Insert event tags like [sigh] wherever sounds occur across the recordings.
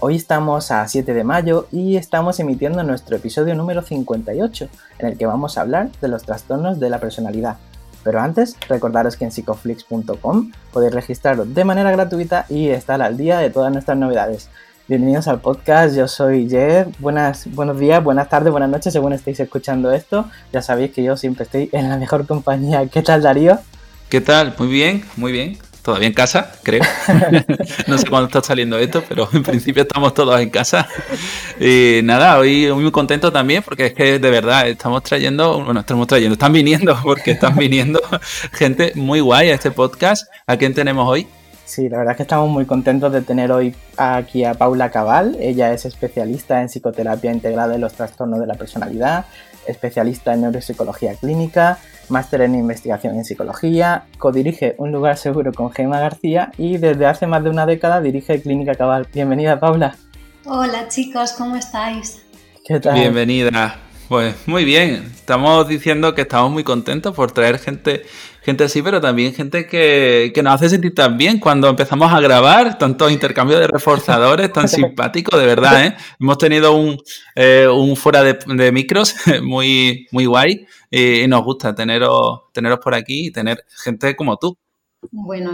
Hoy estamos a 7 de mayo y estamos emitiendo nuestro episodio número 58, en el que vamos a hablar de los trastornos de la personalidad. Pero antes, recordaros que en psicoflix.com podéis registraros de manera gratuita y estar al día de todas nuestras novedades. Bienvenidos al podcast, yo soy Jer. Buenas, buenos días, buenas tardes, buenas noches, según estéis escuchando esto. Ya sabéis que yo siempre estoy en la mejor compañía. ¿Qué tal, Darío? ¿Qué tal? Muy bien, muy bien todavía en casa, creo. [laughs] no sé cuándo está saliendo esto, pero en principio estamos todos en casa. Y nada, hoy muy contento también porque es que de verdad estamos trayendo, bueno, estamos trayendo, están viniendo, [laughs] porque están viniendo gente muy guay a este podcast. ¿A quién tenemos hoy? Sí, la verdad es que estamos muy contentos de tener hoy aquí a Paula Cabal. Ella es especialista en psicoterapia integrada en los trastornos de la personalidad, especialista en neuropsicología clínica, máster en investigación en psicología, codirige Un lugar seguro con Gemma García y desde hace más de una década dirige Clínica Cabal. Bienvenida, Paula. Hola chicos, ¿cómo estáis? ¿Qué tal? Bienvenida. Pues muy bien, estamos diciendo que estamos muy contentos por traer gente, gente así, pero también gente que, nos hace sentir tan bien cuando empezamos a grabar, tantos intercambios de reforzadores tan [laughs] simpáticos, de verdad, ¿eh? Hemos tenido un, eh, un fuera de, micros [laughs] muy, muy guay y, nos gusta teneros, teneros por aquí y tener gente como tú. Bueno,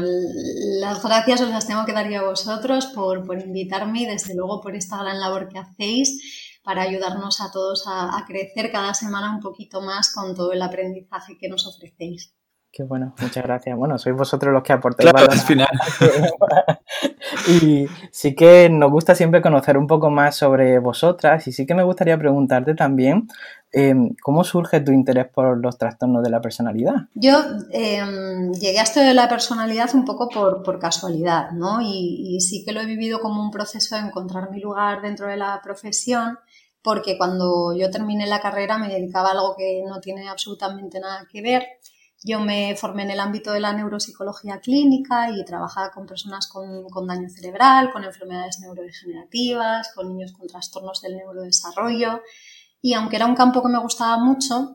las gracias os las tengo que dar yo a vosotros por, por invitarme y desde luego por esta gran labor que hacéis para ayudarnos a todos a, crecer cada semana un poquito más con todo el aprendizaje que nos ofrecéis. Qué bueno, muchas gracias. Bueno, sois vosotros los que aportáis claro, al final. [laughs] y sí que nos gusta siempre conocer un poco más sobre vosotras y sí que me gustaría preguntarte también em, cómo surge tu interés por los trastornos de la personalidad. Yo em, llegué a esto de la personalidad un poco por, casualidad, ¿no? Y, y sí que lo he vivido como un proceso de encontrar mi lugar dentro de la profesión porque cuando yo terminé la carrera me dedicaba a algo que no tiene absolutamente nada que ver. Yo me formé en el ámbito de la neuropsicología clínica y trabajaba con personas con, daño cerebral, con enfermedades neurodegenerativas, con niños con trastornos del neurodesarrollo. Y aunque era un campo que me gustaba mucho,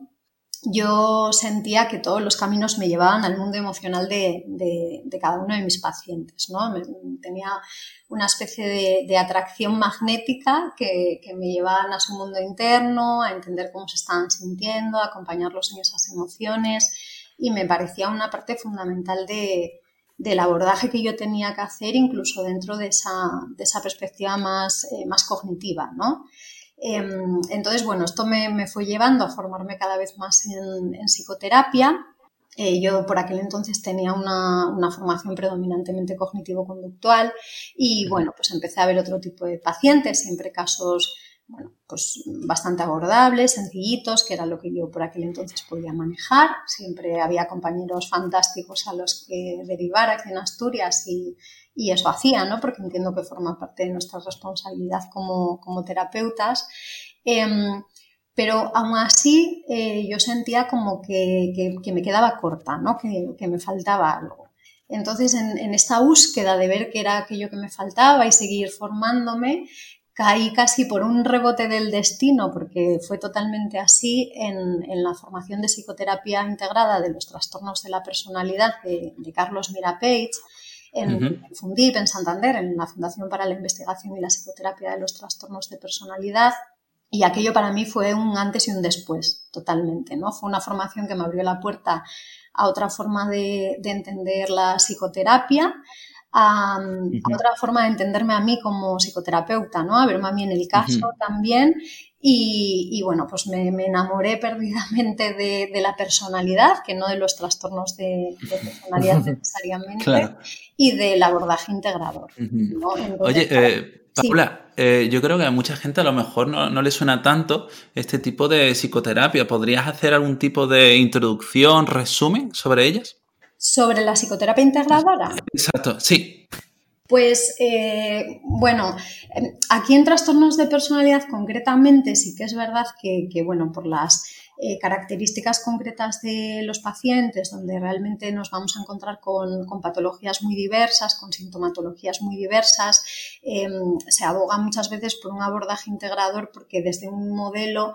yo sentía que todos los caminos me llevaban al mundo emocional de, cada uno de mis pacientes. ¿no? tenía una especie de, atracción magnética que, me llevaban a su mundo interno, a entender cómo se estaban sintiendo, a acompañarlos en esas emociones y me parecía una parte fundamental del abordaje que yo tenía que hacer incluso dentro de esa, perspectiva más, eh, más cognitiva. ¿no? Em, entonces, bueno, esto me, fue llevando a formarme cada vez más en, psicoterapia. Eh, yo por aquel entonces tenía una, formación predominantemente cognitivo-conductual y bueno, pues empecé a ver otro tipo de pacientes, siempre casos bueno, pues bastante abordables, sencillitos, que era lo que yo por aquel entonces podía manejar. Siempre había compañeros fantásticos a los que derivar aquí en Asturias y, y eso hacía, ¿no? Porque entiendo que forma parte de nuestra responsabilidad como, terapeutas. Em, pero aún así eh, yo sentía como que, me quedaba corta, ¿no? que, me faltaba algo. Entonces, en, esta búsqueda de ver qué era aquello que me faltaba y seguir formándome, caí casi por un rebote del destino, porque fue totalmente así en, la formación de psicoterapia integrada de los trastornos de la personalidad de, de Carlos Mirapage, en Fundip, en Santander, en la Fundación para la Investigación y la Psicoterapia de los Trastornos de Personalidad. Y aquello para mí fue un antes y un después, totalmente. ¿no? Fue una formación que me abrió la puerta a otra forma de, entender la psicoterapia, a, otra forma de entenderme a mí como psicoterapeuta, ¿no? a verme a mí en el caso también y, bueno, pues me, enamoré perdidamente de, la personalidad, que no de los trastornos de, personalidad necesariamente, y del abordaje integrador. Oye, eh, Paula, eh, yo creo que a mucha gente a lo mejor no, no, le suena tanto este tipo de psicoterapia. ¿Podrías hacer algún tipo de introducción, resumen sobre ellas? ¿Sobre la psicoterapia integradora? Exacto, sí. Pues eh, bueno, em, aquí en trastornos de personalidad concretamente sí que es verdad que, bueno, por las eh, características concretas de los pacientes, donde realmente nos vamos a encontrar con, patologías muy diversas, con sintomatologías muy diversas, em, se aboga muchas veces por un abordaje integrador porque desde un modelo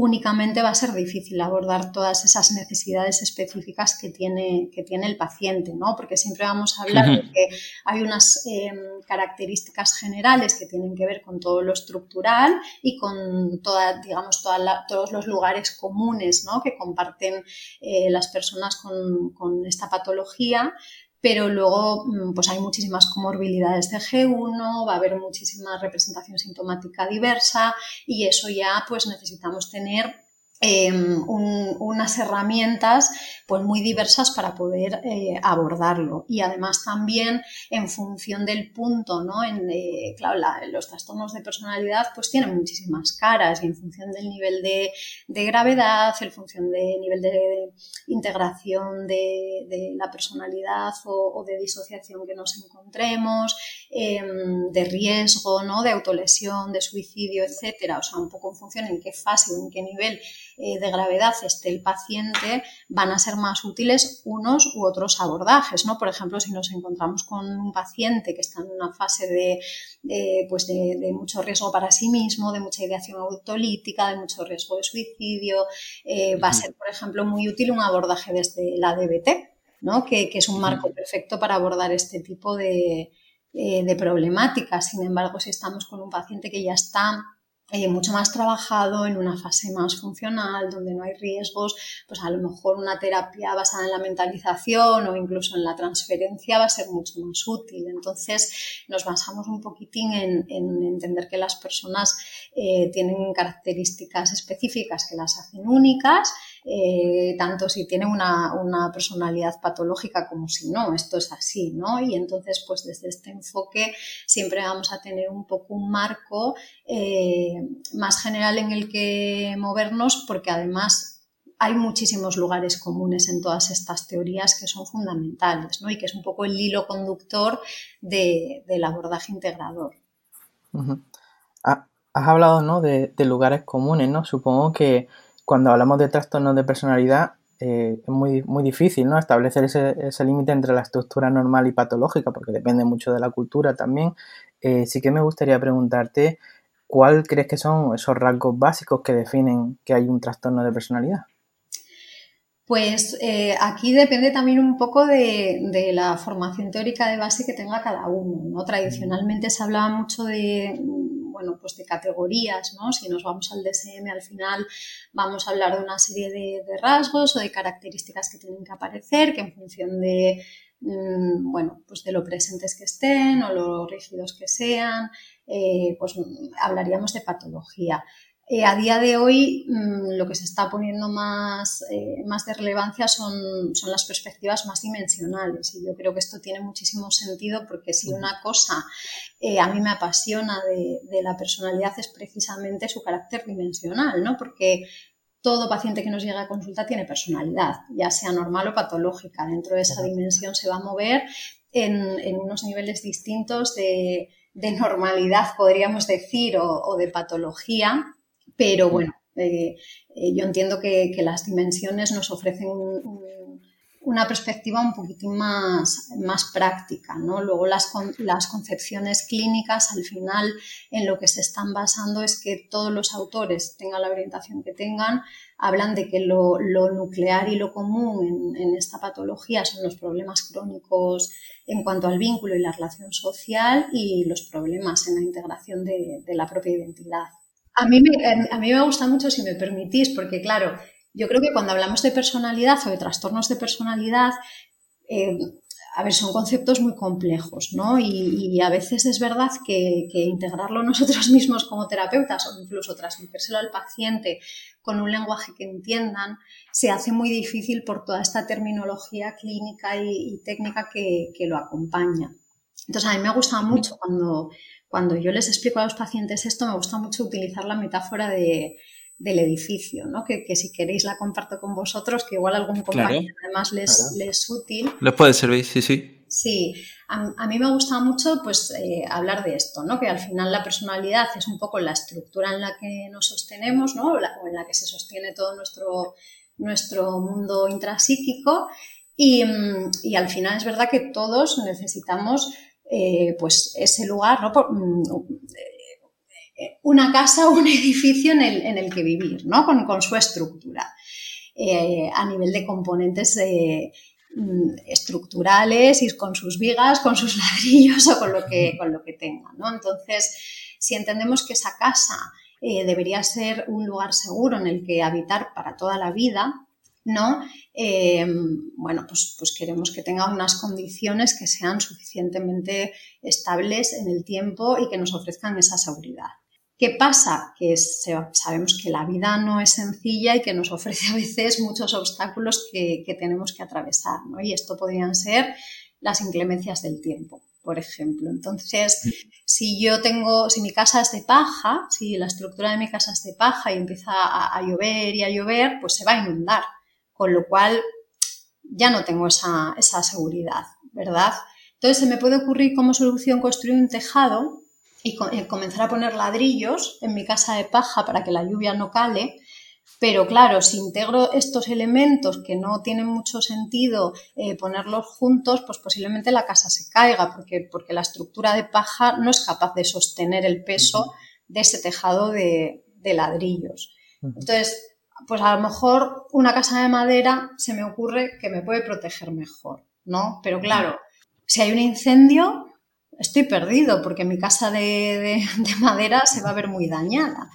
únicamente va a ser difícil abordar todas esas necesidades específicas que tiene, que tiene el paciente, ¿no? Porque siempre vamos a hablar de que hay unas em, características generales que tienen que ver con todo lo estructural y con toda, digamos, todos los lugares comunes ¿no? que comparten eh, las personas con, con esta patología, pero luego mm, pues hay muchísimas comorbilidades de G1, va a haber muchísima representación sintomática diversa y eso ya pues necesitamos tener Em, unas herramientas pues muy diversas para poder eh, abordarlo. Y además también en función del punto no en eh, claro los trastornos de personalidad pues tienen muchísimas caras y en función del nivel de, gravedad en función del nivel de, integración de, la personalidad o, de disociación que nos encontremos em, de riesgo no de autolesión de suicidio etcétera o sea un poco en función en qué fase o en qué nivel eh, de gravedad esté el paciente, van a ser más útiles unos u otros abordajes. ¿no? Por ejemplo, si nos encontramos con un paciente que está en una fase de, pues de, mucho riesgo para sí mismo, de mucha ideación autolítica, de mucho riesgo de suicidio, eh, va a ser, por ejemplo, muy útil un abordaje desde la DBT, ¿no? que, es un marco perfecto para abordar este tipo de, eh, de problemáticas. Sin embargo, si estamos con un paciente que ya está eh, mucho más trabajado en una fase más funcional, donde no hay riesgos, pues a lo mejor una terapia basada en la mentalización o incluso en la transferencia va a ser mucho más útil. Entonces nos basamos un poquitín en, entender que las personas eh, tienen características específicas que las hacen únicas eh, tanto si tiene una, personalidad patológica como si no, esto es así, ¿no? Y entonces, pues desde este enfoque siempre vamos a tener un poco un marco eh, más general en el que movernos, porque además hay muchísimos lugares comunes en todas estas teorías que son fundamentales, ¿no? Y que es un poco el hilo conductor del abordaje integrador. Ah, has hablado, ¿no? De, de lugares comunes, ¿no? Supongo que cuando hablamos de trastornos de personalidad, eh, es muy, muy difícil ¿no? establecer ese, límite entre la estructura normal y patológica, porque depende mucho de la cultura también. Eh, sí que me gustaría preguntarte, ¿cuál crees que son esos rasgos básicos que definen que hay un trastorno de personalidad? Pues eh, aquí depende también un poco de, de, la formación teórica de base que tenga cada uno. ¿no? Tradicionalmente se hablaba mucho de bueno, pues de categorías, ¿no? Si nos vamos al DSM, al final vamos a hablar de una serie de, rasgos o de características que tienen que aparecer, que en función de, mm, bueno, pues de lo presentes que estén o lo rígidos que sean, eh, pues hablaríamos de patología. Eh, a día de hoy mm, lo que se está poniendo más, eh, más de relevancia son, son, las perspectivas más dimensionales y yo creo que esto tiene muchísimo sentido porque si una cosa eh, a mí me apasiona de, de, la personalidad es precisamente su carácter dimensional, ¿no? porque todo paciente que nos llega a consulta tiene personalidad, ya sea normal o patológica. Dentro de esa dimensión se va a mover en, en unos niveles distintos de, de normalidad, podríamos decir, o, o de patología pero bueno, eh, eh, yo entiendo que, las dimensiones nos ofrecen una perspectiva un poquitín más, más práctica. ¿no? Luego las, las, concepciones clínicas, al final, en lo que se están basando es que todos los autores, tengan la orientación que tengan, hablan de que lo, nuclear y lo común en, esta patología son los problemas crónicos en cuanto al vínculo y la relación social y los problemas en la integración de la propia identidad. A mí, me, a mí me gusta mucho, si me permitís, porque claro, yo creo que cuando hablamos de personalidad o de trastornos de personalidad, eh, a ver, son conceptos muy complejos, ¿no? Y, a veces es verdad que, integrarlo [laughs] nosotros mismos como terapeutas o incluso transmitírselo al paciente con un lenguaje que entiendan, se hace muy difícil por toda esta terminología clínica y, técnica que, que, lo acompaña. Entonces, a mí me gusta mucho cuando, cuando yo les explico a los pacientes esto, me gusta mucho utilizar la metáfora de, del edificio, ¿no? Que, si queréis la comparto con vosotros, que igual algún compañero además les, es útil. Les puede servir, sí, sí. Sí, a, mí me gusta mucho pues eh, hablar de esto, ¿no? Que al final la personalidad es un poco la estructura en la que nos sostenemos, ¿no? o en la que se sostiene todo nuestro, nuestro mundo intrapsíquico y, y, al final es verdad que todos necesitamos eh, pues ese lugar, ¿no? Mm, eh, una casa o [laughs] un edificio en el, en el, que vivir, ¿no? Con, con su estructura. a nivel de componentes Mm, estructurales y con sus vigas, con sus [laughs] ladrillos o con lo que, con lo que tengan. ¿no? Entonces, si entendemos que esa casa eh, debería ser un lugar seguro en el que habitar para toda la vida, ¿no? Eh, bueno, pues, pues, queremos que tenga unas condiciones que sean suficientemente estables en el tiempo y que nos ofrezcan esa seguridad. ¿Qué pasa? Que sabemos que la vida no es sencilla y que nos [laughs] ofrece a veces muchos obstáculos que, tenemos que atravesar, ¿no? Y esto podrían ser las inclemencias del tiempo, por ejemplo. Entonces, si yo tengo, si mi casa es de paja, si la estructura de mi casa es de paja y empieza a, llover y a llover, pues se va a inundar, con lo cual ya no tengo esa, esa seguridad, ¿verdad? Entonces, se me puede ocurrir como solución construir un tejado y eh, comenzar a poner ladrillos en mi casa de paja para que la lluvia no cale. Pero claro, si integro estos elementos que no tienen mucho sentido eh, ponerlos juntos, pues posiblemente la casa se caiga, porque, porque la estructura de paja no es capaz de sostener el peso de ese tejado de, ladrillos. Entonces, pues a lo mejor una casa de madera se me ocurre que me puede proteger mejor, ¿no? Pero claro, si hay un incendio, estoy perdido porque mi casa [laughs] de, madera se va a ver muy dañada.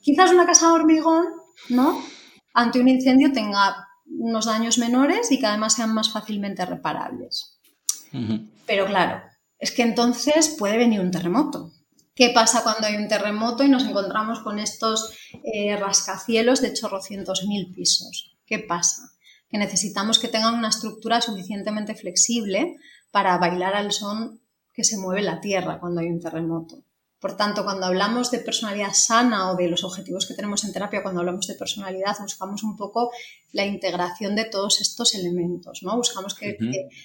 Quizás una casa de hormigón, ¿no? Ante un incendio tenga unos daños menores y que además sean más fácilmente reparables. Pero claro, es que entonces puede venir un terremoto. ¿Qué pasa cuando hay un terremoto y nos encontramos con estos eh, rascacielos de chorrocientos mil pisos? ¿Qué pasa? Que necesitamos que tengan una estructura suficientemente flexible para bailar al son que se mueve la Tierra cuando hay un terremoto. Por tanto, cuando hablamos de personalidad sana o de los objetivos que tenemos en terapia, cuando hablamos de personalidad, buscamos un poco la integración de todos estos elementos, ¿no? Buscamos que,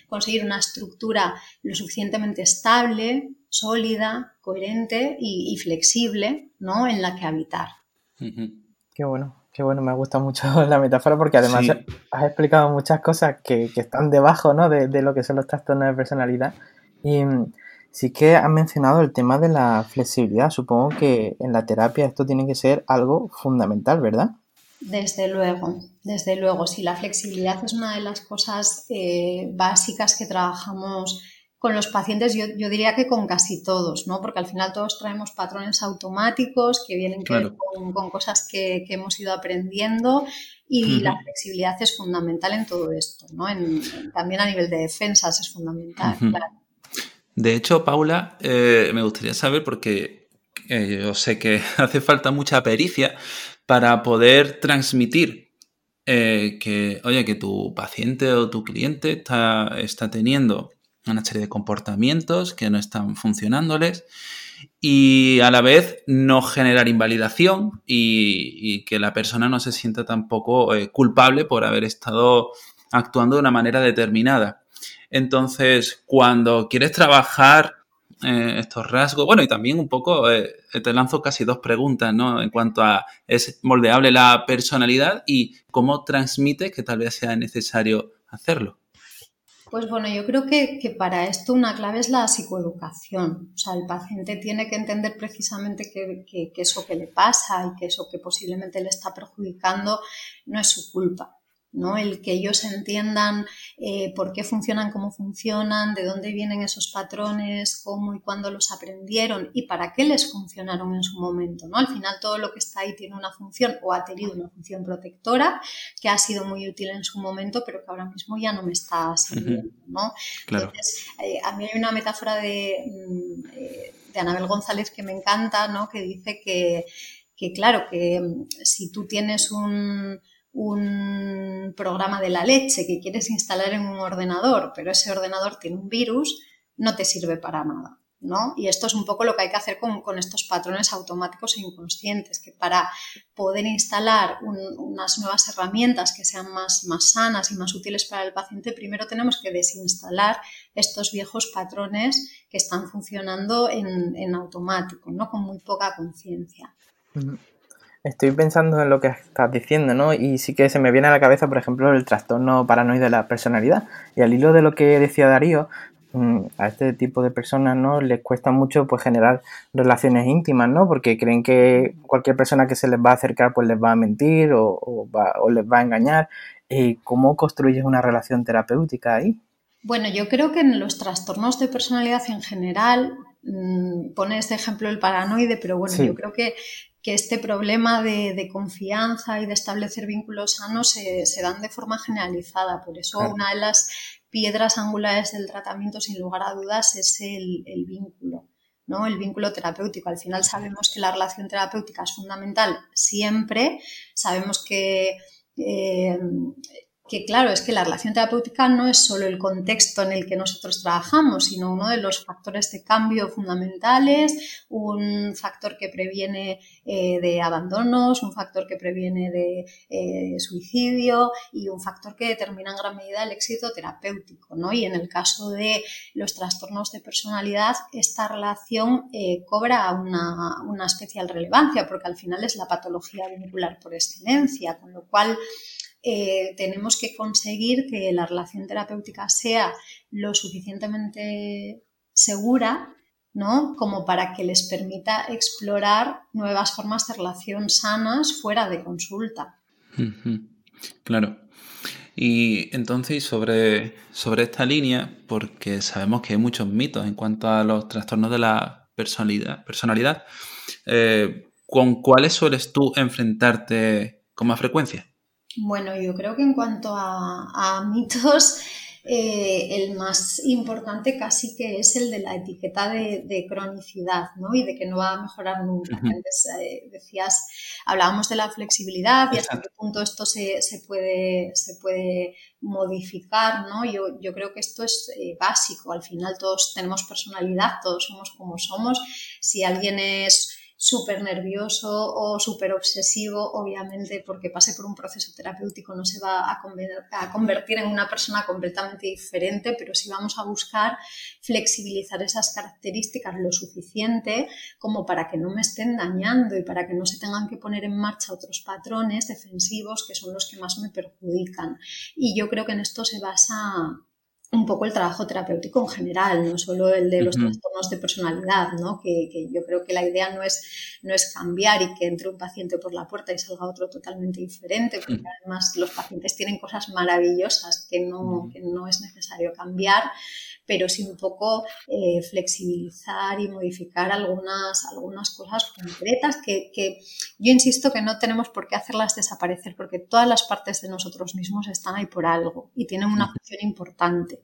conseguir una estructura lo suficientemente estable, sólida, coherente y, flexible, ¿no? En la que habitar. Qué bueno, qué bueno, me gusta mucho [laughs] la metáfora porque además has explicado muchas cosas que, están debajo, ¿no? De, de lo que son los trastornos de personalidad y sí que has mencionado el tema de la flexibilidad. Supongo que en la terapia esto tiene que ser algo fundamental, ¿verdad? Desde luego, desde luego. Sí, la flexibilidad es una de las cosas eh, básicas que trabajamos con los pacientes, yo, diría que con casi todos, ¿no? Porque al final todos traemos patrones automáticos que vienen con, cosas que, hemos ido aprendiendo y la flexibilidad es fundamental en todo esto, ¿no? también a nivel de defensas es fundamental, claro. De hecho, Paula, eh, me gustaría saber, porque eh, yo sé que [laughs] hace falta mucha pericia para poder transmitir eh, que, oye, que tu paciente o tu cliente está, está teniendo una serie de comportamientos que no están funcionándoles y a la vez no generar invalidación y, que la persona no se sienta tampoco culpable por haber estado actuando de una manera determinada. Entonces, cuando quieres trabajar eh, estos rasgos, bueno, y también un poco, eh, te lanzo casi dos preguntas, ¿no? En cuanto a, ¿es moldeable la personalidad y cómo transmite que tal vez sea necesario hacerlo? Pues bueno, yo creo que, para esto una clave es la psicoeducación. O sea, el paciente tiene que entender precisamente que, eso que le pasa y que eso que posiblemente le está perjudicando no es su culpa. ¿No? El que ellos entiendan eh, por qué funcionan, cómo funcionan, de dónde vienen esos patrones, cómo y cuándo los aprendieron y para qué les funcionaron en su momento, ¿no? Al final todo lo que está ahí tiene una función o ha tenido una función protectora que ha sido muy útil en su momento, pero que ahora mismo ya no me está sirviendo, ¿no? Entonces, eh, a mí hay una metáfora de, mm, eh, de Anabel González que me encanta, ¿no? Que dice que, que claro, que mm, si tú tienes un un programa de la leche que quieres instalar en un ordenador, pero ese ordenador tiene un virus, no te sirve para nada. ¿no? Y esto es un poco lo que hay que hacer con, estos patrones automáticos e inconscientes, que para poder instalar unas nuevas herramientas que sean más, más sanas y más útiles para el paciente, primero tenemos que desinstalar estos viejos patrones que están funcionando en, en automático, ¿no? Con muy poca conciencia. Estoy pensando en lo que estás diciendo, ¿no? Y sí que se me viene a la cabeza, por ejemplo, el trastorno paranoide de la personalidad. Y al hilo de lo que decía Darío, mm, a este tipo de personas no les cuesta mucho pues generar relaciones íntimas no porque creen que cualquier persona que se les va a acercar pues les va a mentir o, les va a engañar. ¿Y cómo construyes una relación terapéutica ahí bueno yo creo que en los trastornos de personalidad en general mm, pone este ejemplo el paranoide pero bueno yo creo que que este problema de, confianza y de establecer vínculos sanos se, dan de forma generalizada. Por eso una de las piedras angulares del tratamiento, sin lugar a dudas, es el, vínculo. ¿no? El vínculo terapéutico. Al final sabemos que la relación terapéutica es fundamental siempre. Sabemos que eh, que claro, es que la relación terapéutica no es solo el contexto en el que nosotros trabajamos, sino uno de los factores de cambio fundamentales, un factor que previene eh, de abandonos, un factor que previene de eh, suicidio y un factor que determina en gran medida el éxito terapéutico. ¿no? Y en el caso de los trastornos de personalidad, esta relación eh, cobra una, una especial relevancia porque al final es la patología vincular por excelencia, con lo cual eh, tenemos que conseguir que la relación terapéutica sea lo suficientemente segura ¿no? como para que les permita explorar nuevas formas de relación sanas fuera de consulta. Claro. Y entonces sobre, sobre esta línea, porque sabemos que hay muchos mitos en cuanto a los trastornos de la personalidad, personalidad eh, ¿con cuáles sueles tú enfrentarte con más frecuencia? Bueno, yo creo que en cuanto a, mitos, [laughs] eh, el más importante casi que es el de la etiqueta de, cronicidad, ¿no? Y de que no va a mejorar nunca. Antes eh, decías, hablábamos de la flexibilidad y hasta qué punto esto se, puede, se puede modificar, ¿no? Yo, yo creo que esto es eh, básico. Al final todos tenemos personalidad, todos somos como somos. Si alguien es súper nervioso o súper obsesivo, obviamente porque pase por un proceso terapéutico no se va a, convertir en una persona completamente diferente, pero sí vamos a buscar flexibilizar esas características lo suficiente como para que no me estén dañando y para que no se tengan que poner en marcha otros patrones defensivos que son los que más me perjudican. Y yo creo que en esto se basa un poco el trabajo terapéutico en general, no solo el de los trastornos de personalidad, ¿no? Que, yo creo que la idea no es, no es cambiar y que entre un paciente por la puerta y salga otro totalmente diferente, porque además los pacientes tienen cosas maravillosas que no, que no es necesario cambiar, pero sí un poco eh, flexibilizar y modificar algunas, algunas cosas concretas que, que, yo insisto que no tenemos por qué hacerlas desaparecer porque todas las partes de nosotros mismos están ahí por algo y tienen una función importante.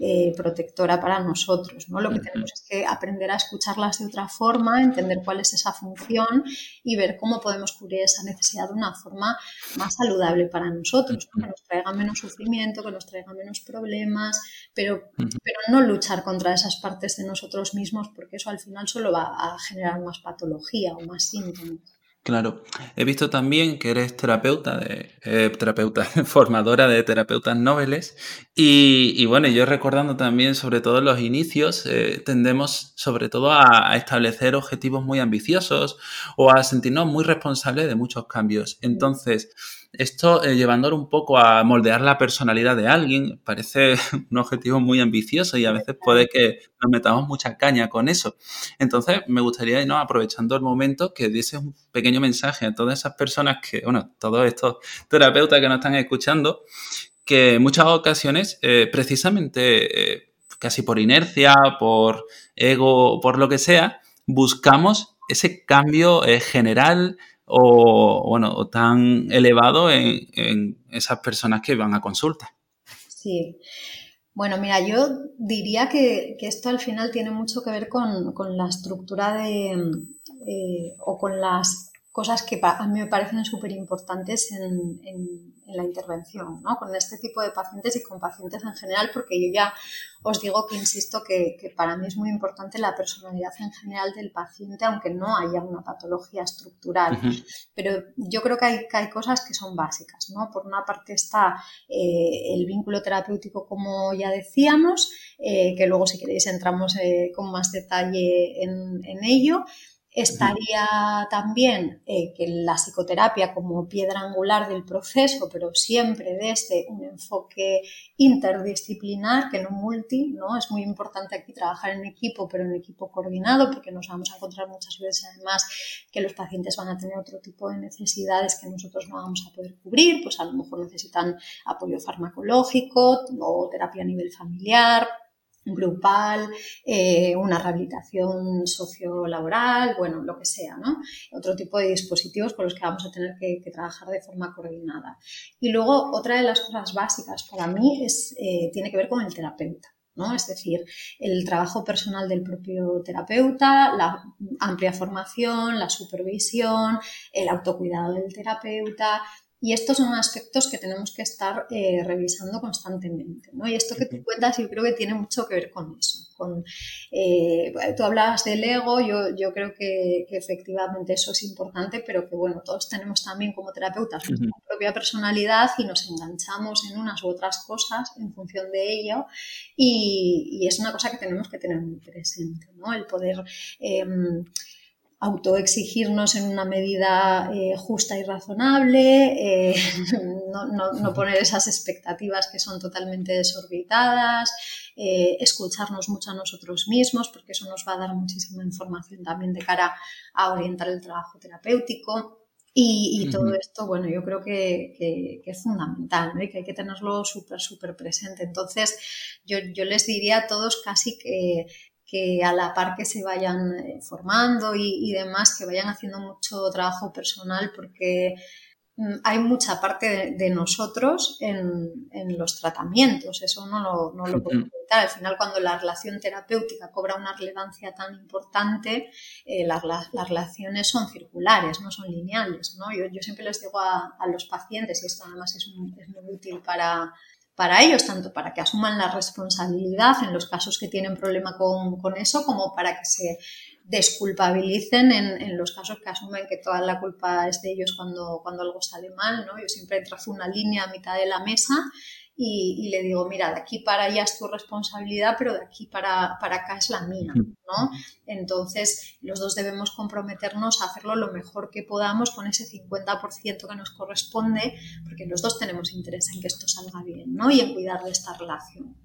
Eh, protectora para nosotros. ¿no? Lo que tenemos es que aprender a escucharlas de otra forma, entender cuál es esa función y ver cómo podemos cubrir esa necesidad de una forma más saludable para nosotros, que nos traiga menos sufrimiento, que nos traiga menos problemas, pero, pero no luchar contra esas partes de nosotros mismos porque eso al final solo va a generar más patología o más síntomas. Claro, he visto también que eres terapeuta, de, eh, terapeuta, [laughs] formadora de terapeutas noveles y, bueno, yo recordando también sobre todo los inicios, eh, tendemos sobre todo a, establecer objetivos muy ambiciosos o a sentirnos muy responsables de muchos cambios. Entonces, esto, eh, llevándolo un poco a moldear la personalidad de alguien, parece [laughs] un objetivo muy ambicioso y a veces puede que nos metamos mucha caña con eso. Entonces, me gustaría, aprovechando el momento, que diese un pequeño mensaje a todas esas personas que, bueno, todos estos terapeutas que nos están escuchando, que en muchas ocasiones, eh, precisamente, eh, casi por inercia, por ego, por lo que sea, buscamos ese cambio general, o, bueno, tan elevado en, esas personas que van a consulta. Sí. Bueno, mira, yo diría que, esto al final tiene mucho que ver con, la estructura de, eh, o con las cosas que a mí me parecen súper importantes en, la intervención, ¿no? Con este tipo de pacientes y con pacientes en general, porque yo ya os digo que insisto que, para mí es muy importante la personalidad en general del paciente, aunque no haya una patología estructural. Pero yo creo que hay, hay, cosas que son básicas, ¿no? Por una parte está eh, el vínculo terapéutico, como ya decíamos, eh, que luego si queréis entramos eh, con más detalle en, en ello. Estaría también eh, que la psicoterapia como piedra angular del proceso, pero siempre desde un enfoque interdisciplinar, que no multi, ¿no? Es muy importante aquí trabajar en equipo, pero en equipo coordinado, porque nos vamos a encontrar muchas veces además que los pacientes van a tener otro tipo de necesidades que nosotros no vamos a poder cubrir, pues a lo mejor necesitan apoyo farmacológico o terapia a nivel familiar, grupal, eh, una rehabilitación sociolaboral, bueno, lo que sea, ¿no? Otro tipo de dispositivos con los que vamos a tener que, trabajar de forma coordinada. Y luego, otra de las cosas básicas para mí es, eh, tiene que ver con el terapeuta. ¿no? Es decir, el trabajo personal del propio terapeuta, la amplia formación, la supervisión, el autocuidado del terapeuta, y estos son aspectos que tenemos que estar eh, revisando constantemente. ¿no? Y esto que tú cuentas yo creo que tiene mucho que ver con eso. Con, eh, tú hablabas del ego, yo, yo creo que, efectivamente eso es importante, pero que bueno, todos tenemos también como terapeutas nuestra propia personalidad y nos enganchamos en unas u otras cosas en función de ello y, y es una cosa que tenemos que tener muy presente, ¿no? El poder... Em, autoexigirnos en una medida eh, justa y razonable, eh, [laughs] no, poner esas expectativas que son totalmente desorbitadas, eh, escucharnos mucho a nosotros mismos, porque eso nos va a dar muchísima información también de cara a orientar el trabajo terapéutico. Y, todo esto, bueno, yo creo que, es fundamental ¿no? y que hay que tenerlo súper, súper presente. Entonces, yo, yo les diría a todos casi que, que a la par que se vayan eh, formando y, demás, que vayan haciendo mucho trabajo personal porque mm, hay mucha parte de, nosotros en, los tratamientos, eso no lo, no lo puedo comentar. Al final, cuando la relación terapéutica cobra una relevancia tan importante, eh, las, relaciones son circulares, no son lineales. ¿no? Yo, siempre les digo a, los pacientes, y esto además es muy útil para para ellos, tanto para que asuman la responsabilidad en los casos que tienen problema con, eso, como para que se desculpabilicen en, los casos que asumen que toda la culpa es de ellos cuando, cuando algo sale mal. ¿no? Yo siempre trazo una línea a mitad de la mesa y, le digo, mira, de aquí para allá es tu responsabilidad, pero de aquí para, para acá es la mía, ¿no? Entonces, los dos debemos comprometernos a hacerlo lo mejor que podamos con ese 50% que nos corresponde, porque los dos tenemos interés en que esto salga bien, ¿no? Y en cuidar de esta relación.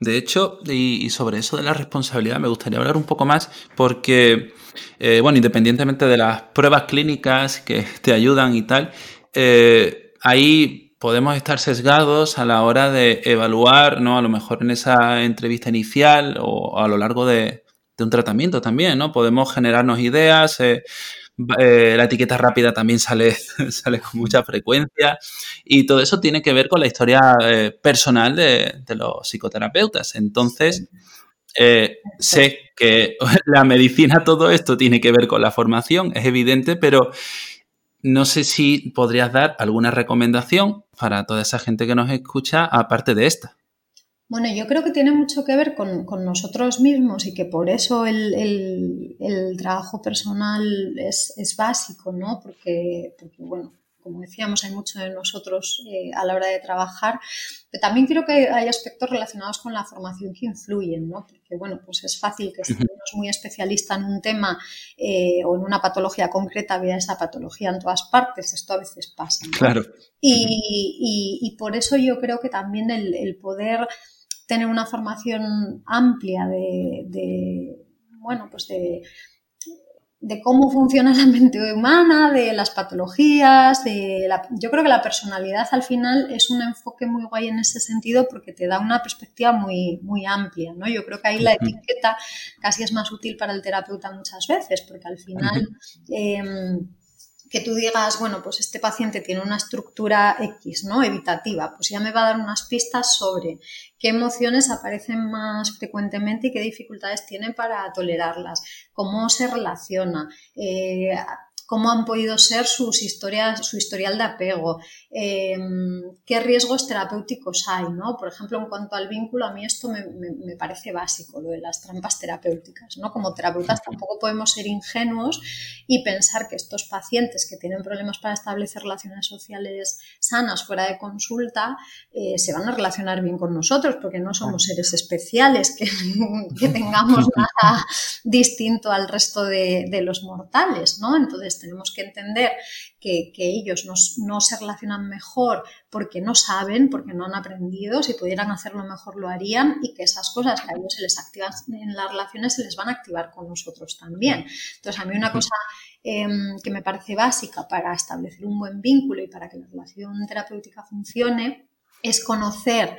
De hecho, y, sobre eso de la responsabilidad, me gustaría hablar un poco más porque, eh, bueno, independientemente de las pruebas clínicas que te ayudan y tal, eh, hay podemos estar sesgados a la hora de evaluar, ¿no? A lo mejor en esa entrevista inicial o a lo largo de, un tratamiento también, ¿no? Podemos generarnos ideas. Eh, eh, la etiqueta rápida también sale, [laughs] sale con mucha frecuencia y todo eso tiene que ver con la historia eh, personal de, de, los psicoterapeutas. Entonces, sé que [laughs] la medicina, todo esto tiene que ver con la formación, es evidente, pero no sé si podrías dar alguna recomendación para toda esa gente que nos escucha, aparte de esta. Bueno, yo creo que tiene mucho que ver con, nosotros mismos y que por eso el, trabajo personal es, básico, ¿no? Porque, porque, bueno, como decíamos, hay mucho de nosotros eh, a la hora de trabajar. Pero también creo que hay aspectos relacionados con la formación que influyen, ¿no? Porque, bueno, pues es fácil que si uno es muy especialista en un tema eh, o en una patología concreta, vea esa patología en todas partes. Esto a veces pasa. Claro. Y, por eso yo creo que también el, poder tener una formación amplia de bueno, pues de de cómo funciona la mente humana, de las patologías, de la... yo creo que la personalidad al final es un enfoque muy guay en ese sentido porque te da una perspectiva muy, muy amplia, ¿no? Yo creo que ahí la etiqueta casi es más útil para el terapeuta muchas veces porque al final que tú digas, bueno, pues este paciente tiene una estructura X, ¿no? Evitativa, pues ya me va a dar unas pistas sobre qué emociones aparecen más frecuentemente y qué dificultades tiene para tolerarlas, cómo se relaciona. Eh, cómo han podido ser sus historias, su historial de apego, em, qué riesgos terapéuticos hay, ¿no? Por ejemplo, en cuanto al vínculo, a mí esto me, parece básico, lo de las trampas terapéuticas, ¿no? Como terapeutas tampoco podemos ser ingenuos y pensar que estos pacientes que tienen problemas para establecer relaciones sociales sanas fuera de consulta eh, se van a relacionar bien con nosotros, porque no somos seres especiales que, tengamos [laughs] nada distinto al resto de, de los mortales, ¿no? Entonces, tenemos que entender que, ellos no, se relacionan mejor porque no saben, porque no han aprendido, si pudieran hacerlo mejor lo harían y que esas cosas que a ellos se les activan en las relaciones se les van a activar con nosotros también. Entonces, a mí una cosa em, que me parece básica para establecer un buen vínculo y para que la relación terapéutica funcione es conocer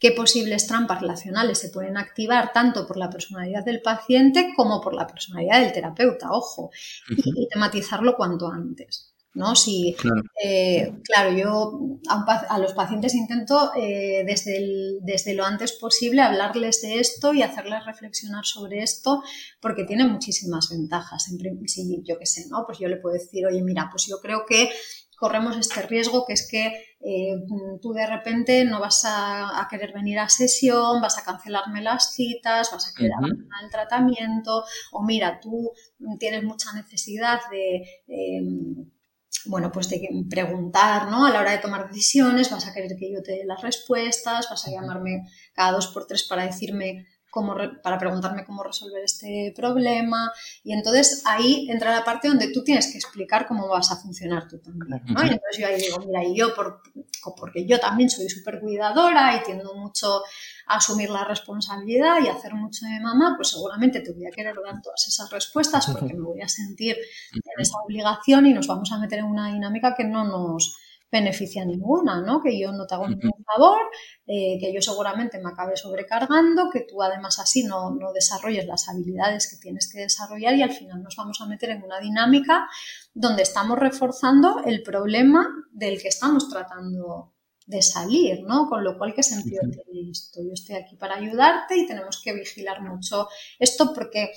qué posibles trampas relacionales se pueden activar tanto por la personalidad del paciente como por la personalidad del terapeuta, ojo, y, tematizarlo cuanto antes. ¿no? Si, claro. Eh, yo a, los pacientes intento eh, desde, desde lo antes posible hablarles de esto y hacerles reflexionar sobre esto porque tiene muchísimas ventajas. si yo qué sé, ¿no? Pues yo le puedo decir, oye, mira, pues yo creo que corremos este riesgo que es que eh, tú de repente no vas a, querer venir a sesión, vas a cancelarme las citas, vas a querer abandonar el tratamiento o mira, tú tienes mucha necesidad de... Em, bueno, pues de preguntar, ¿no? A la hora de tomar decisiones, vas a querer que yo te dé las respuestas, vas a llamarme cada dos por tres para decirme para preguntarme cómo resolver este problema. Y entonces ahí entra la parte donde tú tienes que explicar cómo vas a funcionar tú también. ¿no? Y entonces yo ahí digo, mira, y yo, por, porque yo también soy súper cuidadora y tiendo mucho a asumir la responsabilidad y hacer mucho de mamá, pues seguramente te voy a querer dar todas esas respuestas porque me voy a sentir en esa obligación y nos vamos a meter en una dinámica que no nos beneficia ninguna, ¿no? Que yo no te hago ningún favor, eh, que yo seguramente me acabe sobrecargando, que tú además así no, no, desarrolles las habilidades que tienes que desarrollar y al final nos vamos a meter en una dinámica donde estamos reforzando el problema del que estamos tratando de salir, ¿no? Con lo cual, ¿qué sentido tiene esto? Yo estoy aquí para ayudarte y tenemos que vigilar mucho esto porque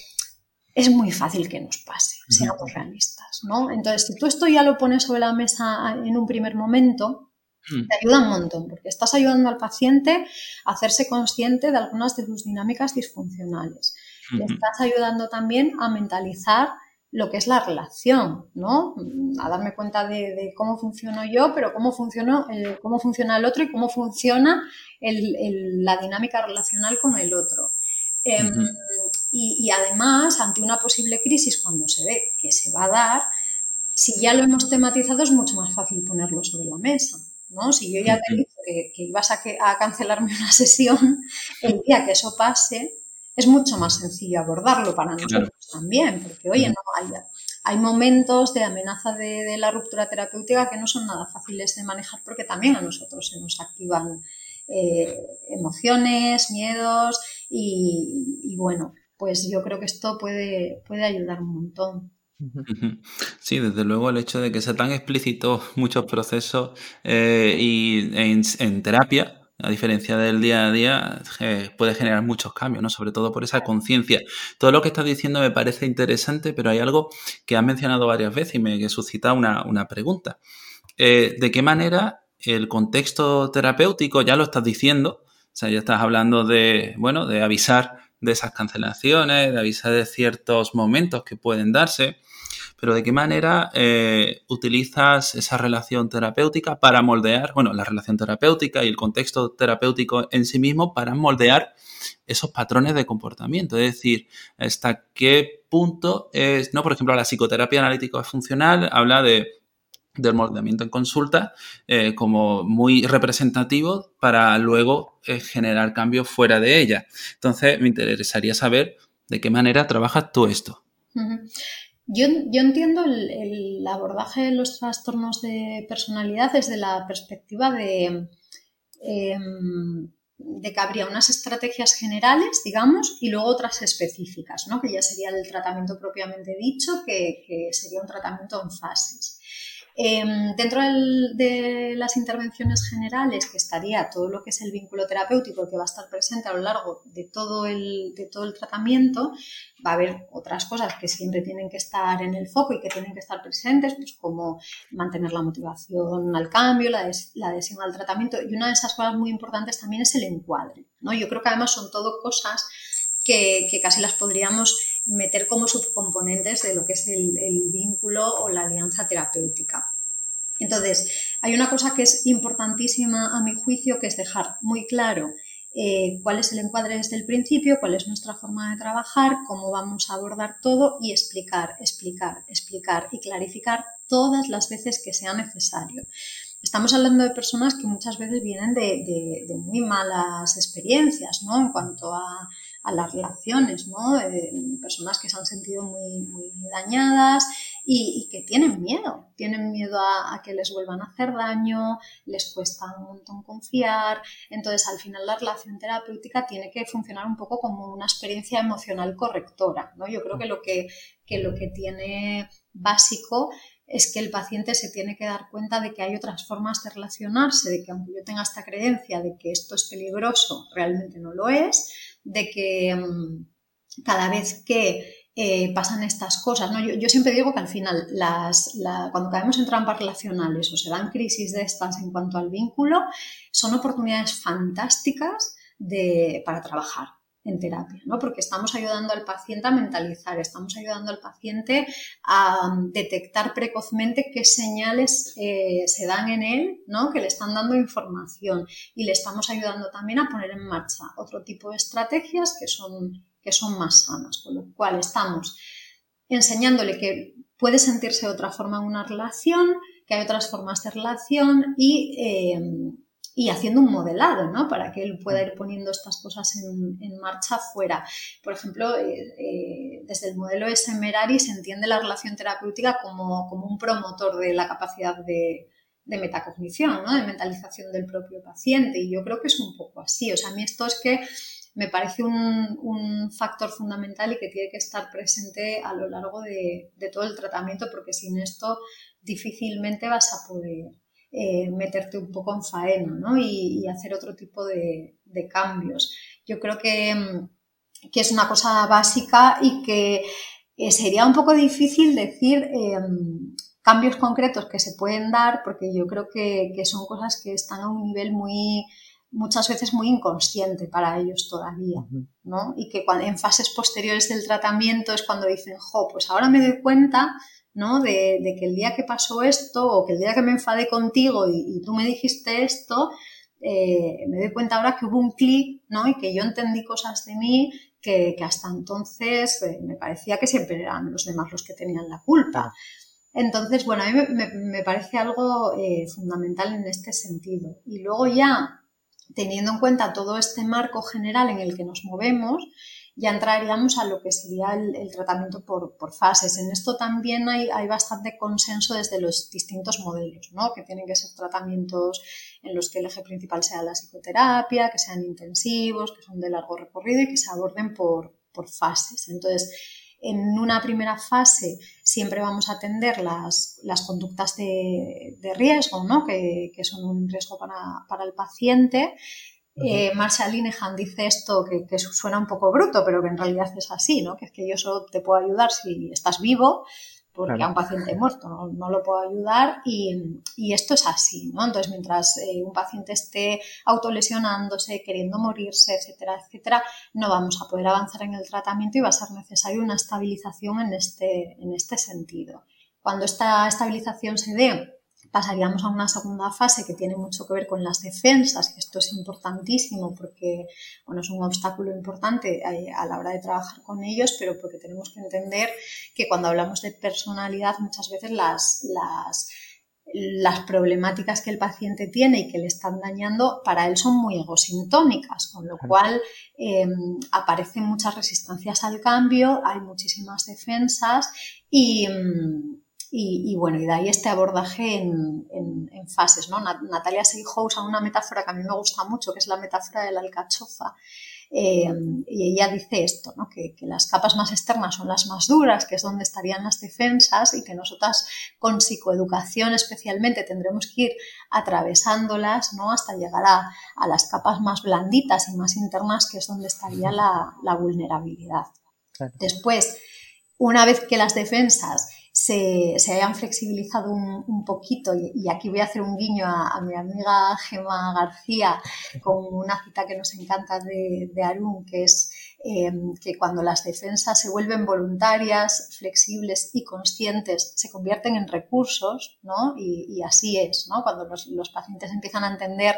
es muy fácil que nos pase, seamos realistas, ¿no? Entonces, si tú esto ya lo pones sobre la mesa en un primer momento, hmm. te ayuda un montón, porque estás ayudando al paciente a hacerse consciente de algunas de sus dinámicas disfuncionales. Le estás ayudando también a mentalizar lo que es la relación, ¿no? A darme cuenta de, cómo funciono yo, pero cómo, funciono, cómo funciona el otro y cómo funciona la dinámica relacional con el otro. Em, y, además, ante una posible crisis, cuando se ve que se va a dar, si ya lo hemos tematizado, es mucho más fácil ponerlo sobre la mesa. ¿no? Si yo ya te digo que, que ibas a, a, cancelarme una [laughs] sesión, el día que eso pase, es mucho más sencillo abordarlo para nosotros también, porque oye, no, hay, hay momentos de amenaza de, la ruptura terapéutica que no son nada fáciles de manejar porque también a nosotros se nos activan eh, emociones, miedos y, bueno, pues yo creo que esto puede, puede ayudar un montón. Sí, desde luego el hecho de que sea tan explícito [laughs] muchos procesos eh, y en, terapia, a diferencia del día a día, eh, puede generar muchos cambios, ¿no? Sobre todo por esa conciencia. Todo lo que estás diciendo me parece interesante, pero hay algo que has mencionado varias veces y me suscita una, una pregunta. ¿De qué manera el contexto terapéutico, ya lo estás diciendo, o sea, ya estás hablando de, bueno, de avisar de esas cancelaciones, de avisar de ciertos momentos que pueden darse, pero de qué manera eh, utilizas esa relación terapéutica para moldear, bueno, la relación terapéutica y el contexto terapéutico en sí mismo para moldear esos patrones de comportamiento, es decir, hasta qué punto es, no, por ejemplo, la psicoterapia analítica funcional habla de del moldeamiento en consulta eh, como muy representativo para luego eh, generar cambios fuera de ella. Entonces, me interesaría saber de qué manera trabajas tú esto. yo, entiendo el, abordaje de los trastornos de personalidad desde la perspectiva de, em, de que habría unas estrategias generales, digamos, y luego otras específicas, ¿no? que ya sería el tratamiento propiamente dicho, que, que sería un tratamiento en fases. Em, dentro de las intervenciones generales, que estaría todo lo que es el vínculo terapéutico que va a estar presente a lo largo de todo el, de todo el tratamiento, va a haber otras cosas que siempre tienen que estar en el foco y que tienen que estar presentes, pues como mantener la motivación al cambio, la, adhesión al tratamiento. Y una de esas cosas muy importantes también es el encuadre. ¿no? Yo creo que además son todo cosas que, casi las podríamos meter como subcomponentes de lo que es el, vínculo o la alianza terapéutica. Entonces, hay una cosa que es importantísima a mi juicio, que es dejar muy claro eh, cuál es el encuadre desde el principio, cuál es nuestra forma de trabajar, cómo vamos a abordar todo y explicar, explicar, explicar y clarificar todas las veces que sea necesario. Estamos hablando de personas que muchas veces vienen de, muy malas experiencias ¿no? en cuanto a, las relaciones, ¿no? personas que se han sentido muy, dañadas y, que tienen miedo, tienen miedo a, que les vuelvan a hacer daño, les cuesta un montón confiar. Entonces, al final, la relación terapéutica tiene que funcionar un poco como una experiencia emocional correctora. ¿no? Yo creo que lo que, que, lo que tiene básico es que el paciente se tiene que dar cuenta de que hay otras formas de relacionarse, de que aunque yo tenga esta creencia de que esto es peligroso, realmente no lo es, de que mm, cada vez que eh, pasan estas cosas, ¿no? yo, siempre digo que al final las, cuando caemos en trampas relacionales o se dan crisis de estas en cuanto al vínculo, son oportunidades fantásticas de, para trabajar en terapia, ¿no? Porque estamos ayudando al paciente a mentalizar, estamos ayudando al paciente a um, detectar precozmente qué señales eh, se dan en él, ¿no? Que le están dando información y le estamos ayudando también a poner en marcha otro tipo de estrategias que son, que son más sanas, con lo cual estamos enseñándole que puede sentirse de otra forma en una relación, que hay otras formas de relación y eh, y haciendo un modelado, ¿no? Para que él pueda ir poniendo estas cosas en, marcha fuera. Por ejemplo, eh, eh, desde el modelo SMERARI se entiende la relación terapéutica como, un promotor de la capacidad de, metacognición, ¿no? De mentalización del propio paciente. Y yo creo que es un poco así. O sea, a mí esto es que me parece un, factor fundamental y que tiene que estar presente a lo largo de, de todo el tratamiento, porque sin esto difícilmente vas a poder eh, meterte un poco en faena ¿no? y, hacer otro tipo de, cambios. Yo creo que, mm, que, es una cosa básica y que eh, sería un poco difícil decir em, cambios concretos que se pueden dar porque yo creo que, son cosas que están a un nivel muy muchas veces muy inconsciente para ellos todavía, ¿no? Y que cuando, en fases posteriores del tratamiento es cuando dicen, jo, pues ahora me doy cuenta ¿no? De, que el día que pasó esto o que el día que me enfadé contigo y, tú me dijiste esto, eh, me doy cuenta ahora que hubo un clic, ¿no? Y que yo entendí cosas de mí que, hasta entonces eh, me parecía que siempre eran los demás los que tenían la culpa. Entonces, bueno, a mí me, parece algo eh, fundamental en este sentido. Y luego ya, teniendo en cuenta todo este marco general en el que nos movemos, ya entraríamos a lo que sería el, tratamiento por, fases. En esto también hay, bastante consenso desde los distintos modelos, ¿no? que tienen que ser tratamientos en los que el eje principal sea la psicoterapia, que sean intensivos, que son de largo recorrido y que se aborden por, fases. Entonces, en una primera fase siempre vamos a atender las, conductas de, riesgo, ¿no? que, son un riesgo para, para el paciente eh, Marshall Linehan dice esto que, suena un poco bruto, pero que en realidad es así, ¿no? Que es que yo solo te puedo ayudar si estás vivo, porque a un paciente muerto no, lo puedo ayudar y, esto es así, ¿no? Entonces, mientras eh, un paciente esté autolesionándose, queriendo morirse, etcétera, etcétera, no vamos a poder avanzar en el tratamiento y va a ser necesaria una estabilización en este, en este sentido. Cuando esta estabilización se dé, pasaríamos a una segunda fase que tiene mucho que ver con las defensas, que esto es importantísimo porque bueno, es un obstáculo importante eh, a la hora de trabajar con ellos, pero porque tenemos que entender que cuando hablamos de personalidad muchas veces las, las, las problemáticas que el paciente tiene y que le están dañando para él son muy egosintónicas, con lo cual em, aparecen muchas resistencias al cambio, hay muchísimas defensas y... Em, y, bueno, y de ahí este abordaje en, fases. ¿no? Natalia Seyhouse usa una metáfora que a mí me gusta mucho, que es la metáfora de la alcachofa. Eh, y ella dice esto, ¿no? que, las capas más externas son las más duras, que es donde estarían las defensas y que nosotras con psicoeducación especialmente tendremos que ir atravesándolas ¿no? hasta llegar a, las capas más blanditas y más internas, que es donde estaría la, vulnerabilidad. Después, una vez que las defensas se, hayan flexibilizado un, poquito, y, aquí voy a hacer un guiño a, mi amiga Gemma García con una cita que nos encanta de, de Arun, que es Em, que cuando las defensas se vuelven voluntarias, flexibles y conscientes, se convierten en recursos, ¿no? Y, así es, ¿no? Cuando los, los, pacientes empiezan a entender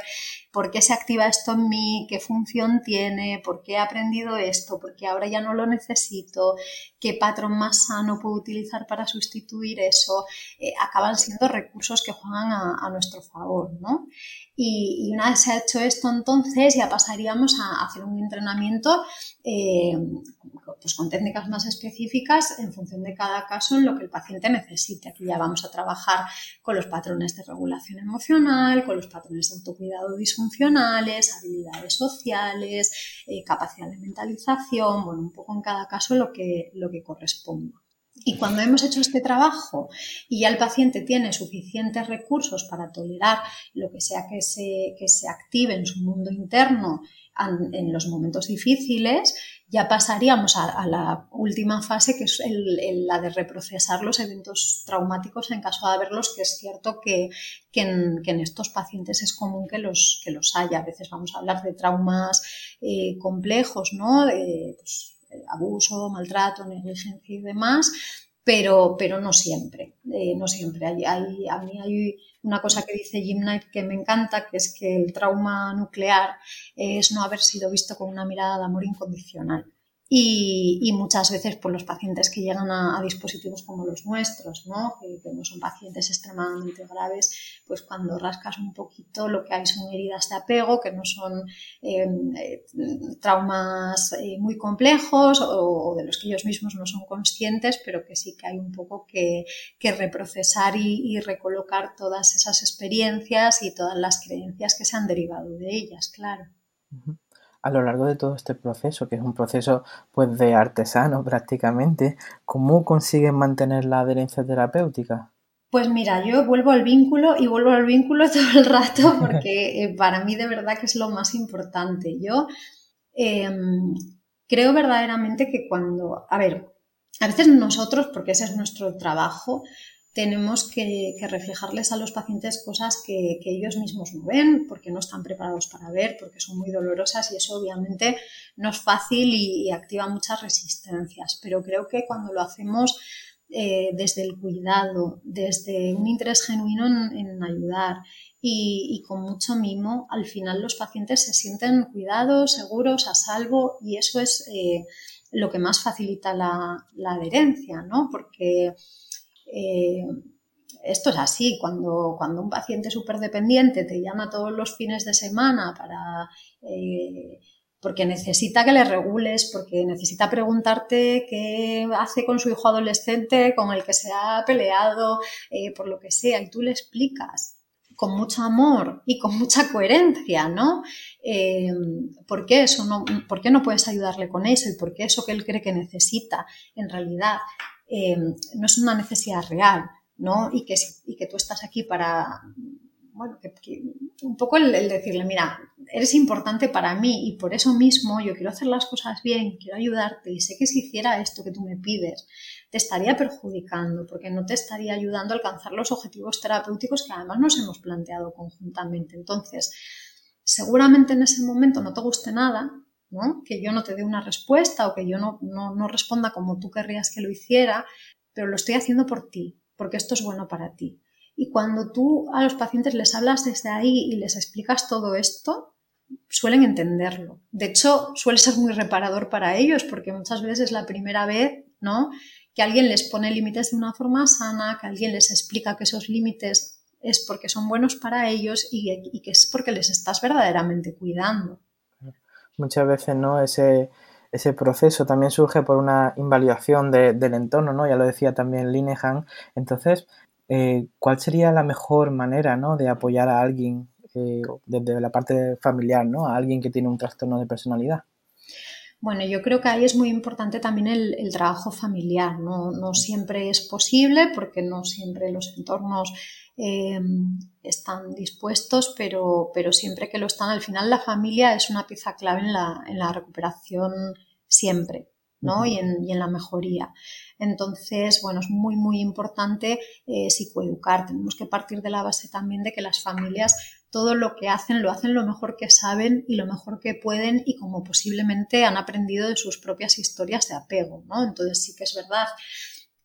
por qué se activa esto en mí, qué función tiene, por qué he aprendido esto, por qué ahora ya no lo necesito, qué patrón más sano puedo utilizar para sustituir eso, eh, acaban siendo recursos que juegan a, a nuestro favor, ¿no? Y, una vez se ha hecho esto, entonces ya pasaríamos a hacer un entrenamiento eh, pues con técnicas más específicas en función de cada caso en lo que el paciente necesite. Aquí ya vamos a trabajar con los patrones de regulación emocional, con los patrones de autocuidado disfuncionales, habilidades sociales, eh, capacidad de mentalización, bueno, un poco en cada caso lo que, lo que corresponda. Y cuando hemos hecho este trabajo y ya el paciente tiene suficientes recursos para tolerar lo que sea que se, que se active en su mundo interno en los momentos difíciles, ya pasaríamos a, la última fase, que es la de reprocesar los eventos traumáticos en caso de haberlos, que es cierto que, en, estos pacientes es común que los, que los haya. A veces vamos a hablar de traumas eh, complejos, ¿no? Pues, abuso, maltrato, negligencia y demás, pero, pero no siempre, eh, no siempre. Hay, a mí hay una cosa que dice Jim Knight que me encanta, que es que el trauma nuclear es no haber sido visto con una mirada de amor incondicional. Y, muchas veces por los pacientes que llegan a, dispositivos como los nuestros, ¿no? Que, no son pacientes extremadamente graves, pues cuando rascas un poquito lo que hay son heridas de apego, que no son em, eh, traumas eh, muy complejos o, de los que ellos mismos no son conscientes, pero que sí que hay un poco que, reprocesar y, recolocar todas esas experiencias y todas las creencias que se han derivado de ellas, claro a lo largo de todo este proceso, que es un proceso pues de artesano prácticamente, ¿cómo consiguen mantener la adherencia terapéutica? Pues mira, yo vuelvo al vínculo y vuelvo al vínculo [laughs] todo el rato porque eh, para mí de verdad que es lo más importante. Yo em, creo verdaderamente que cuando, a ver, a veces nosotros, porque ese es nuestro trabajo, tenemos que, reflejarles a los pacientes cosas que, ellos mismos no ven, porque no están preparados para ver, porque son muy dolorosas y eso obviamente no es fácil y, activa muchas resistencias. Pero creo que cuando lo hacemos eh, desde el cuidado, desde un interés genuino en, ayudar y, con mucho mimo, al final los pacientes se sienten cuidados, seguros, a salvo y eso es eh, lo que más facilita la, la adherencia, ¿no? Porque eh, esto es así, cuando, cuando un paciente súper dependiente te llama todos los fines de semana para, eh, porque necesita que le regules, porque necesita preguntarte qué hace con su hijo adolescente con el que se ha peleado, eh, por lo que sea, y tú le explicas con mucho amor y con mucha coherencia, ¿no? ¿por, qué eso no, ¿Por qué no puedes ayudarle con eso y por qué eso que él cree que necesita en realidad Em, no es una necesidad real, ¿no? Y que, y que tú estás aquí para, bueno, un poco el, decirle, mira, eres importante para mí y por eso mismo yo quiero hacer las cosas bien, quiero ayudarte y sé que si hiciera esto que tú me pides, te estaría perjudicando porque no te estaría ayudando a alcanzar los objetivos terapéuticos que además nos hemos planteado conjuntamente. Entonces, seguramente en ese momento no te guste nada, que yo no te dé una respuesta o que yo no, no, responda como tú querrías que lo hiciera, pero lo estoy haciendo por ti, porque esto es bueno para ti. Y cuando tú a los pacientes les hablas desde ahí y les explicas todo esto, suelen entenderlo. De hecho, suele ser muy reparador para ellos porque muchas veces es la primera vez, ¿no? Que alguien les pone límites de una forma sana, que alguien les explica que esos límites es porque son buenos para ellos y, y que es porque les estás verdaderamente cuidando muchas veces, ¿no? Ese, ese proceso también surge por una invalidación del entorno, ¿no? Ya lo decía también Linehan. Entonces, eh, ¿cuál sería la mejor manera, ¿no? De apoyar a alguien eh, desde la parte familiar, ¿no? A alguien que tiene un trastorno de personalidad. Bueno, yo creo que ahí es muy importante también el, trabajo familiar. No, siempre es posible porque no siempre los entornos eh, están dispuestos, pero, pero, siempre que lo están, al final la familia es una pieza clave en la, en la recuperación siempre. ¿no? y, en, y, en, la mejoría. Entonces, bueno, es muy, muy importante eh, psicoeducar. Tenemos que partir de la base también de que las familias todo lo que hacen lo hacen lo mejor que saben y lo mejor que pueden y como posiblemente han aprendido de sus propias historias de apego, ¿no? Entonces sí que es verdad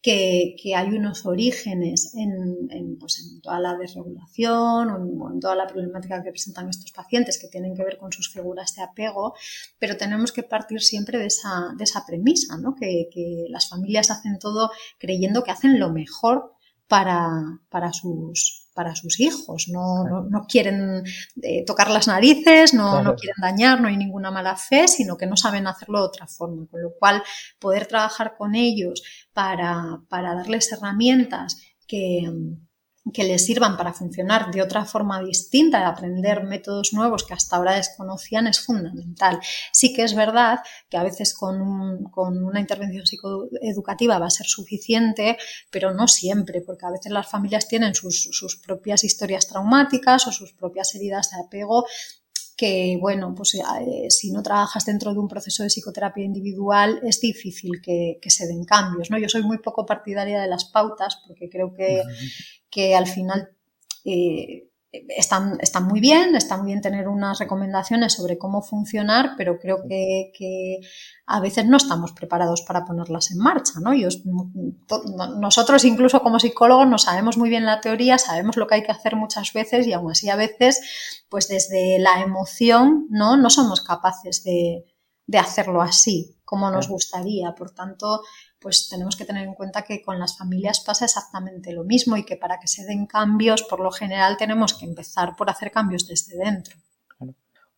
que, hay unos orígenes en, pues en, toda la desregulación o en, toda la problemática que presentan estos pacientes que tienen que ver con sus figuras de apego, pero tenemos que partir siempre de esa, de esa premisa, ¿no? que, que las familias hacen todo creyendo que hacen lo mejor para, para sus, para sus hijos. No, no, quieren eh, tocar las narices, no, no, quieren dañar, no hay ninguna mala fe, sino que no saben hacerlo de otra forma. Con lo cual, poder trabajar con ellos para, para darles herramientas que, que les sirvan para funcionar de otra forma distinta, de aprender métodos nuevos que hasta ahora desconocían, es fundamental. Sí que es verdad que a veces con, una intervención psicoeducativa va a ser suficiente, pero no siempre, porque a veces las familias tienen sus, sus propias historias traumáticas o sus propias heridas de apego que, bueno, pues eh, si no trabajas dentro de un proceso de psicoterapia individual es difícil que, se den cambios, ¿no? Yo soy muy poco partidaria de las pautas porque creo que, que al final eh, están, están, muy bien, está muy bien tener unas recomendaciones sobre cómo funcionar, pero creo que, a veces no estamos preparados para ponerlas en marcha. ¿no? nosotros incluso como psicólogos no sabemos muy bien la teoría, sabemos lo que hay que hacer muchas veces y aún así a veces, pues desde la emoción, no, no somos capaces de, de hacerlo así como nos gustaría. Por tanto, pues tenemos que tener en cuenta que con las familias pasa exactamente lo mismo y que para que se den cambios, por lo general tenemos que empezar por hacer cambios desde dentro.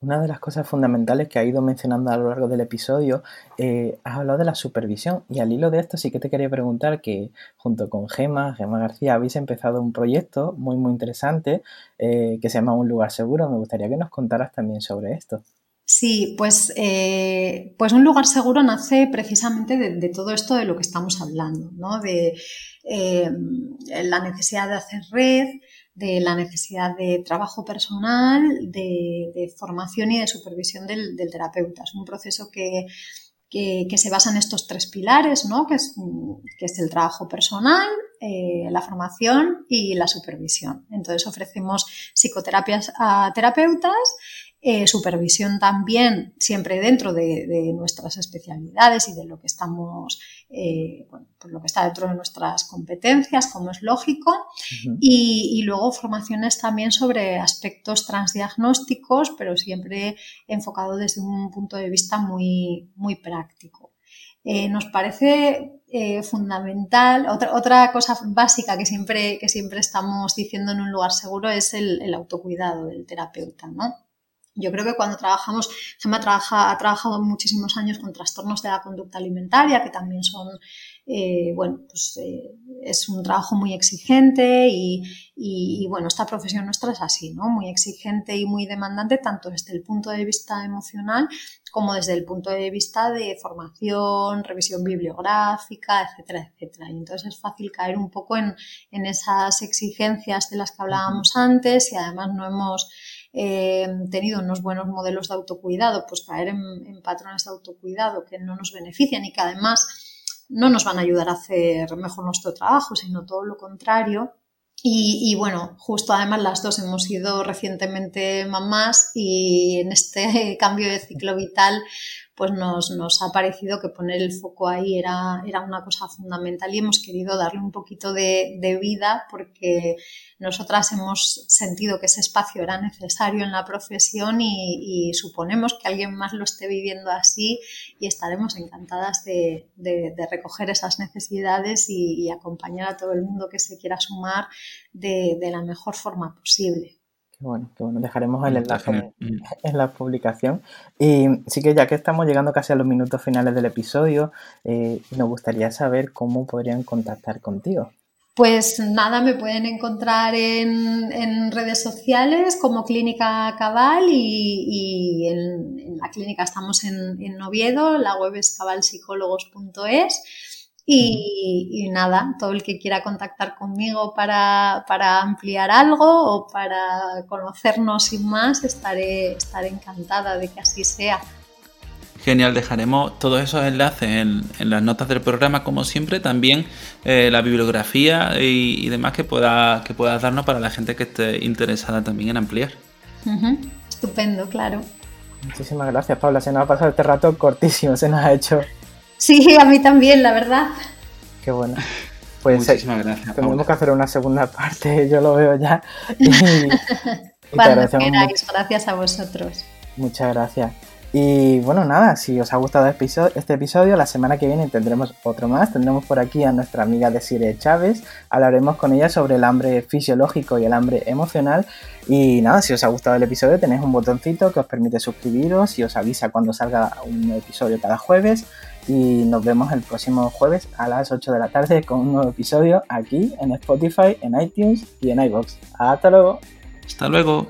Una de las cosas fundamentales que ha ido mencionando a lo largo del episodio, eh, has hablado de la supervisión y al hilo de esto sí que te quería preguntar que junto con Gema, Gema García, habéis empezado un proyecto muy muy interesante eh, que se llama Un lugar seguro. Me gustaría que nos contaras también sobre esto. Sí, pues, eh, pues un lugar seguro nace precisamente de, todo esto de lo que estamos hablando, ¿no? de eh, la necesidad de hacer red, de la necesidad de trabajo personal, de, formación y de supervisión del, terapeuta. Es un proceso que, se basa en estos tres pilares, ¿no? que, es, que es el trabajo personal, eh, la formación y la supervisión. Entonces ofrecemos psicoterapias a terapeutas eh, supervisión también siempre dentro de, nuestras especialidades y de lo que estamos, eh, bueno, pues lo que está dentro de nuestras competencias, como es lógico, y, luego formaciones también sobre aspectos transdiagnósticos, pero siempre enfocado desde un punto de vista muy, muy práctico. Eh, nos parece fundamental, otra, otra cosa básica que siempre, que siempre estamos diciendo en un lugar seguro es el, el autocuidado del terapeuta, ¿no? Yo creo que cuando trabajamos, Gemma trabaja, ha trabajado muchísimos años con trastornos de la conducta alimentaria, que también son, eh, bueno, pues eh, es un trabajo muy exigente y, y, bueno, esta profesión nuestra es así, ¿no? Muy exigente y muy demandante, tanto desde el punto de vista emocional como desde el punto de vista de formación, revisión bibliográfica, etcétera, etcétera. Y entonces es fácil caer un poco en, en esas exigencias de las que hablábamos antes y además no hemos eh, tenido unos buenos modelos de autocuidado, pues caer en, patrones de autocuidado que no nos benefician y que además no nos van a ayudar a hacer mejor nuestro trabajo, sino todo lo contrario. Y, bueno, justo además las dos hemos sido recientemente mamás y en este [laughs] cambio de ciclo vital pues nos, nos, ha parecido que poner el foco ahí era, era, una cosa fundamental y hemos querido darle un poquito de, de vida porque nosotras hemos sentido que ese espacio era necesario en la profesión y, suponemos que alguien más lo esté viviendo así y estaremos encantadas de, recoger esas necesidades y, acompañar a todo el mundo que se quiera sumar de, la mejor forma posible. Bueno, qué bueno. Dejaremos el enlace [laughs] en la publicación. Y sí que ya que estamos llegando casi a los minutos finales del episodio, eh, nos gustaría saber cómo podrían contactar contigo. Pues nada, me pueden encontrar en, redes sociales como Clínica Cabal y, en, la clínica estamos en, en, Oviedo, la web es cabalpsicólogos.es y, nada, todo el que quiera contactar conmigo para, ampliar algo o para conocernos sin más, estaré, estaré encantada de que así sea. Genial, dejaremos todos esos enlaces en, las notas del programa, como siempre, también eh, la bibliografía y, demás que, pueda, que puedas darnos para la gente que esté interesada también en ampliar. Estupendo, claro. Muchísimas gracias, Paula. Se nos ha pasado este rato cortísimo, se nos ha hecho. Sí, a mí también, la verdad. Qué bueno. Pues eh, Muchísimas gracias. Tenemos que hacer una segunda parte, [laughs] yo lo veo ya. [laughs] Cuando queráis, gracias a vosotros. Muchas gracias. Y bueno, nada, si os ha gustado este episodio, la semana que viene tendremos otro más. Tendremos por aquí a nuestra amiga Desire Chávez. Hablaremos con ella sobre el hambre fisiológico y el hambre emocional. Y nada, si os ha gustado el episodio, tenéis un botoncito que os permite suscribiros y os avisa cuando salga un episodio cada jueves. Y nos vemos el próximo jueves a las 8 de la tarde con un nuevo episodio aquí en Spotify, en iTunes y en iBox. Hasta luego. Hasta luego.